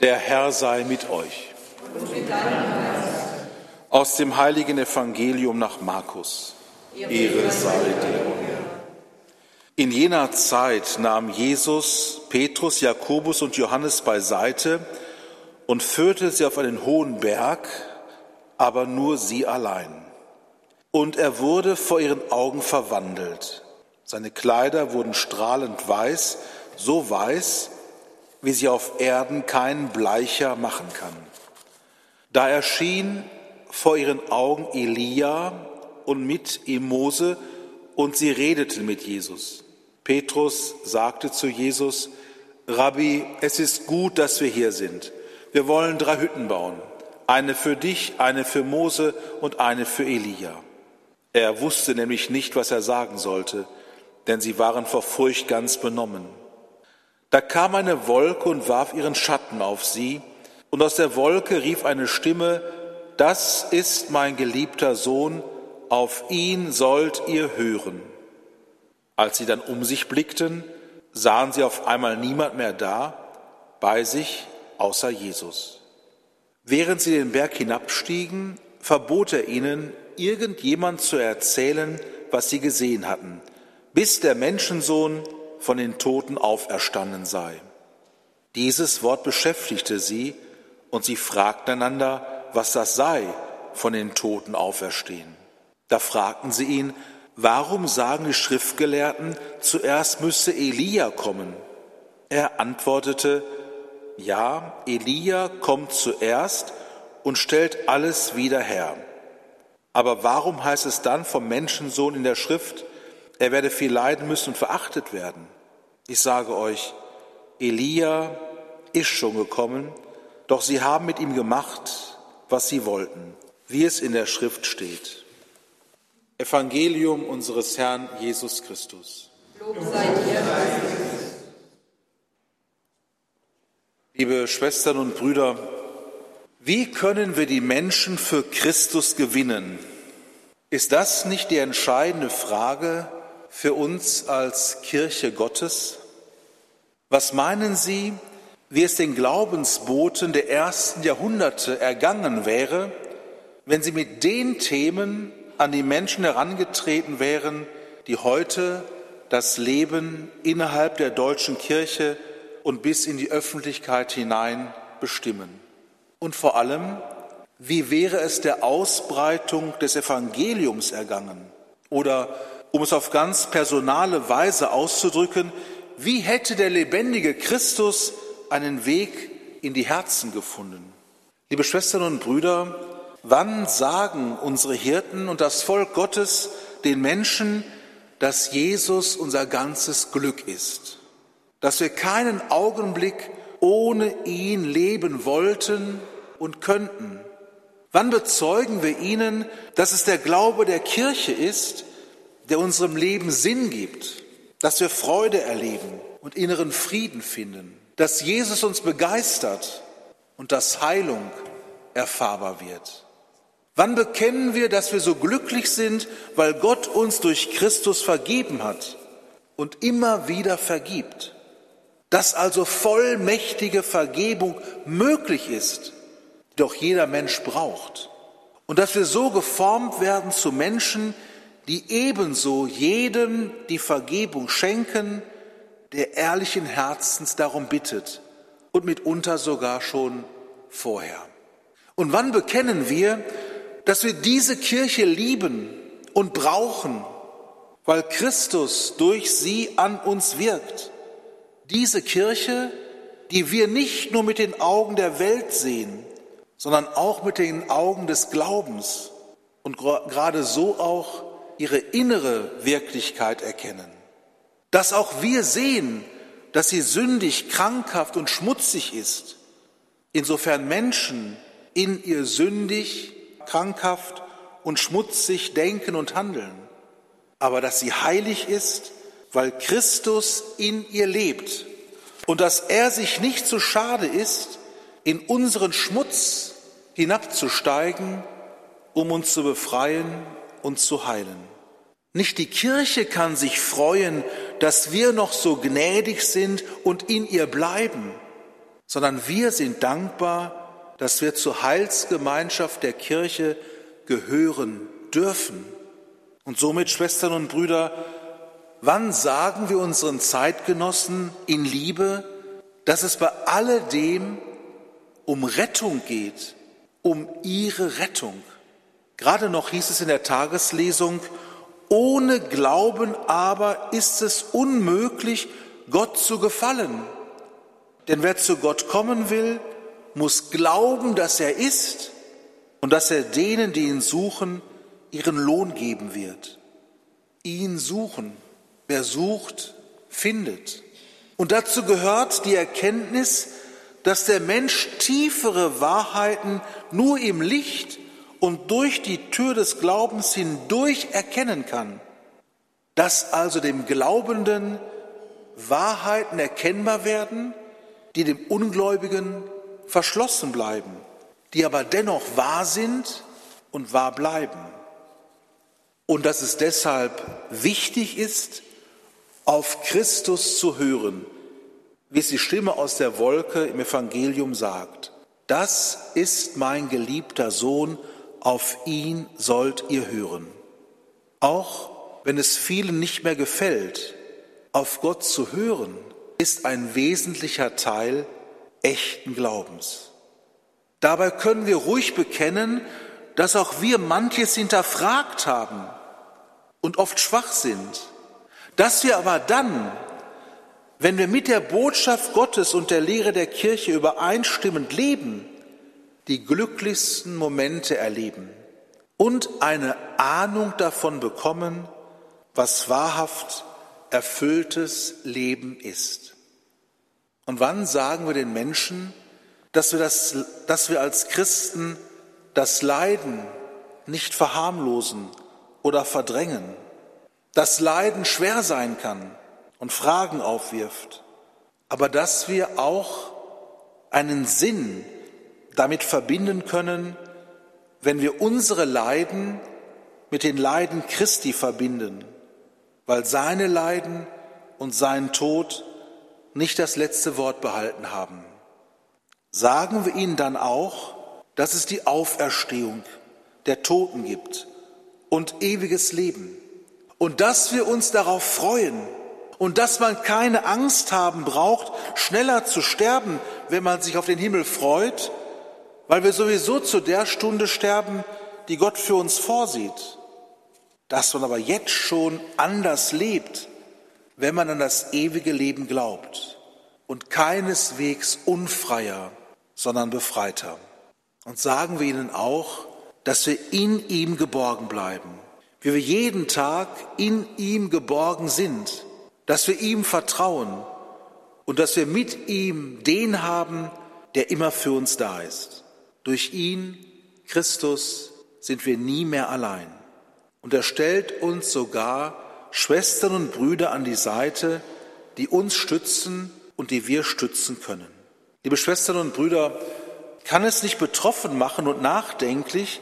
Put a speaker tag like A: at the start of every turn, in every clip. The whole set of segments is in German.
A: Der Herr sei mit euch. Aus dem heiligen Evangelium nach Markus. Ehre sei dir. In jener Zeit nahm Jesus Petrus, Jakobus und Johannes beiseite und führte sie auf einen hohen Berg, aber nur sie allein. Und er wurde vor ihren Augen verwandelt. Seine Kleider wurden strahlend weiß, so weiß, wie sie auf Erden kein Bleicher machen kann. Da erschien vor ihren Augen Elia und mit ihm Mose und sie redeten mit Jesus. Petrus sagte zu Jesus, Rabbi, es ist gut, dass wir hier sind. Wir wollen drei Hütten bauen. Eine für dich, eine für Mose und eine für Elia. Er wusste nämlich nicht, was er sagen sollte, denn sie waren vor Furcht ganz benommen. Da kam eine Wolke und warf ihren Schatten auf sie, und aus der Wolke rief eine Stimme, Das ist mein geliebter Sohn, auf ihn sollt ihr hören. Als sie dann um sich blickten, sahen sie auf einmal niemand mehr da, bei sich außer Jesus. Während sie den Berg hinabstiegen, verbot er ihnen, irgendjemand zu erzählen, was sie gesehen hatten, bis der Menschensohn von den Toten auferstanden sei. Dieses Wort beschäftigte sie und sie fragten einander, was das sei, von den Toten auferstehen. Da fragten sie ihn, warum sagen die Schriftgelehrten, zuerst müsse Elia kommen? Er antwortete, ja, Elia kommt zuerst und stellt alles wieder her. Aber warum heißt es dann vom Menschensohn in der Schrift, er werde viel leiden müssen und verachtet werden. Ich sage euch, Elia ist schon gekommen, doch sie haben mit ihm gemacht, was sie wollten, wie es in der Schrift steht. Evangelium unseres Herrn Jesus Christus. Lob sei dir, Liebe Schwestern und Brüder, wie können wir die Menschen für Christus gewinnen? Ist das nicht die entscheidende Frage, für uns als Kirche Gottes? Was meinen Sie, wie es den Glaubensboten der ersten Jahrhunderte ergangen wäre, wenn sie mit den Themen an die Menschen herangetreten wären, die heute das Leben innerhalb der deutschen Kirche und bis in die Öffentlichkeit hinein bestimmen? Und vor allem, wie wäre es der Ausbreitung des Evangeliums ergangen? Oder um es auf ganz personale Weise auszudrücken, wie hätte der lebendige Christus einen Weg in die Herzen gefunden? Liebe Schwestern und Brüder, wann sagen unsere Hirten und das Volk Gottes den Menschen, dass Jesus unser ganzes Glück ist, dass wir keinen Augenblick ohne ihn leben wollten und könnten? Wann bezeugen wir ihnen, dass es der Glaube der Kirche ist, der unserem Leben Sinn gibt, dass wir Freude erleben und inneren Frieden finden, dass Jesus uns begeistert und dass Heilung erfahrbar wird. Wann bekennen wir, dass wir so glücklich sind, weil Gott uns durch Christus vergeben hat und immer wieder vergibt? Dass also vollmächtige Vergebung möglich ist, die doch jeder Mensch braucht. Und dass wir so geformt werden zu Menschen, die ebenso jedem die Vergebung schenken, der ehrlichen Herzens darum bittet und mitunter sogar schon vorher. Und wann bekennen wir, dass wir diese Kirche lieben und brauchen, weil Christus durch sie an uns wirkt? Diese Kirche, die wir nicht nur mit den Augen der Welt sehen, sondern auch mit den Augen des Glaubens und gerade so auch ihre innere Wirklichkeit erkennen. Dass auch wir sehen, dass sie sündig, krankhaft und schmutzig ist. Insofern Menschen in ihr sündig, krankhaft und schmutzig denken und handeln. Aber dass sie heilig ist, weil Christus in ihr lebt und dass er sich nicht zu schade ist, in unseren Schmutz hinabzusteigen, um uns zu befreien und zu heilen. Nicht die Kirche kann sich freuen, dass wir noch so gnädig sind und in ihr bleiben. sondern wir sind dankbar, dass wir zur Heilsgemeinschaft der Kirche gehören dürfen. Und somit, Schwestern und Brüder, wann sagen wir unseren Zeitgenossen in Liebe, dass es bei alledem um Rettung geht, um ihre Rettung? Gerade noch hieß es in der Tageslesung, ohne Glauben aber ist es unmöglich, Gott zu gefallen. Denn wer zu Gott kommen will, muss glauben, dass er ist und dass er denen, die ihn suchen, ihren Lohn geben wird. Ihn suchen. Wer sucht, findet. Und dazu gehört die Erkenntnis, dass der Mensch tiefere Wahrheiten nur im Licht und durch die Tür des Glaubens hindurch erkennen kann. Dass also dem Glaubenden Wahrheiten erkennbar werden, die dem Ungläubigen verschlossen bleiben, die aber dennoch wahr sind und wahr bleiben. Und dass es deshalb wichtig ist, auf Christus zu hören, wie es die Stimme aus der Wolke im Evangelium sagt. Das ist mein geliebter Sohn, auf ihn sollt ihr hören. Auch wenn es vielen nicht mehr gefällt, auf Gott zu hören, ist ein wesentlicher Teil echten Glaubens. Dabei können wir ruhig bekennen, dass auch wir manches hinterfragt haben und oft schwach sind, dass wir aber dann, wenn wir mit der Botschaft Gottes und der Lehre der Kirche übereinstimmend leben, die glücklichsten Momente erleben und eine Ahnung davon bekommen, was wahrhaft erfülltes Leben ist. Und wann sagen wir den Menschen, dass wir, das, dass wir als Christen das Leiden nicht verharmlosen oder verdrängen, dass Leiden schwer sein kann und Fragen aufwirft, aber dass wir auch einen Sinn damit verbinden können, wenn wir unsere Leiden mit den Leiden Christi verbinden, weil seine Leiden und sein Tod nicht das letzte Wort behalten haben. Sagen wir ihnen dann auch, dass es die Auferstehung der Toten gibt und ewiges Leben und dass wir uns darauf freuen und dass man keine Angst haben braucht, schneller zu sterben, wenn man sich auf den Himmel freut, weil wir sowieso zu der Stunde sterben, die Gott für uns vorsieht. Dass man aber jetzt schon anders lebt, wenn man an das ewige Leben glaubt und keineswegs unfreier, sondern befreiter. Und sagen wir ihnen auch, dass wir in ihm geborgen bleiben, wie wir jeden Tag in ihm geborgen sind, dass wir ihm vertrauen und dass wir mit ihm den haben, der immer für uns da ist. Durch ihn, Christus, sind wir nie mehr allein. Und er stellt uns sogar Schwestern und Brüder an die Seite, die uns stützen und die wir stützen können. Liebe Schwestern und Brüder, kann es nicht betroffen machen und nachdenklich,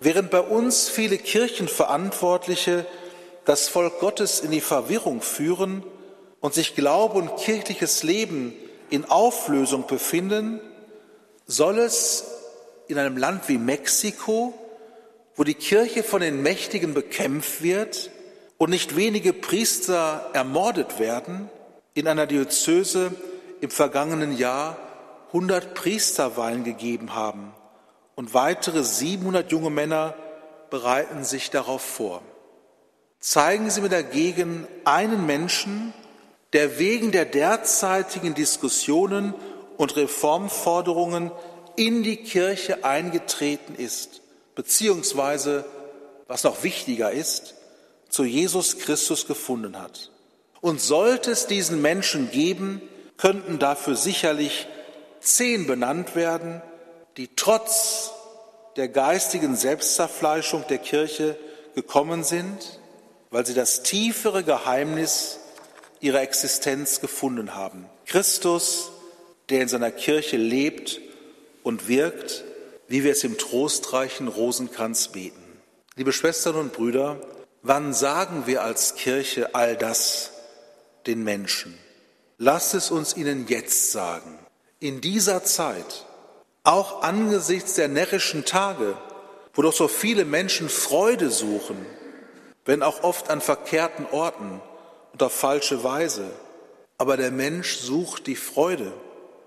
A: während bei uns viele Kirchenverantwortliche das Volk Gottes in die Verwirrung führen und sich Glaube und kirchliches Leben in Auflösung befinden, soll es in einem Land wie Mexiko, wo die Kirche von den Mächtigen bekämpft wird und nicht wenige Priester ermordet werden, in einer Diözese im vergangenen Jahr 100 Priesterweihen gegeben haben und weitere 700 junge Männer bereiten sich darauf vor. Zeigen Sie mir dagegen einen Menschen, der wegen der derzeitigen Diskussionen und Reformforderungen in die Kirche eingetreten ist, beziehungsweise, was noch wichtiger ist, zu Jesus Christus gefunden hat. Und sollte es diesen Menschen geben, könnten dafür sicherlich zehn benannt werden, die trotz der geistigen Selbstzerfleischung der Kirche gekommen sind, weil sie das tiefere Geheimnis ihrer Existenz gefunden haben. Christus, der in seiner Kirche lebt und wirkt, wie wir es im trostreichen Rosenkranz beten. Liebe Schwestern und Brüder, wann sagen wir als Kirche all das den Menschen? Lasst es uns ihnen jetzt sagen. in dieser Zeit, auch angesichts der närrischen Tage, wo doch so viele Menschen Freude suchen, wenn auch oft an verkehrten Orten und auf falsche Weise. Aber der Mensch sucht die Freude.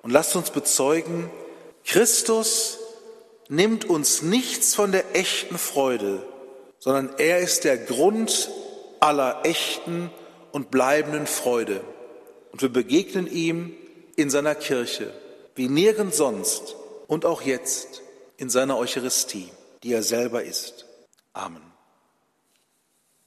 A: Und lasst uns bezeugen, Christus nimmt uns nichts von der echten Freude, sondern er ist der Grund aller echten und bleibenden Freude. Und wir begegnen ihm in seiner Kirche, wie nirgends sonst und auch jetzt in seiner Eucharistie, die er selber ist. Amen.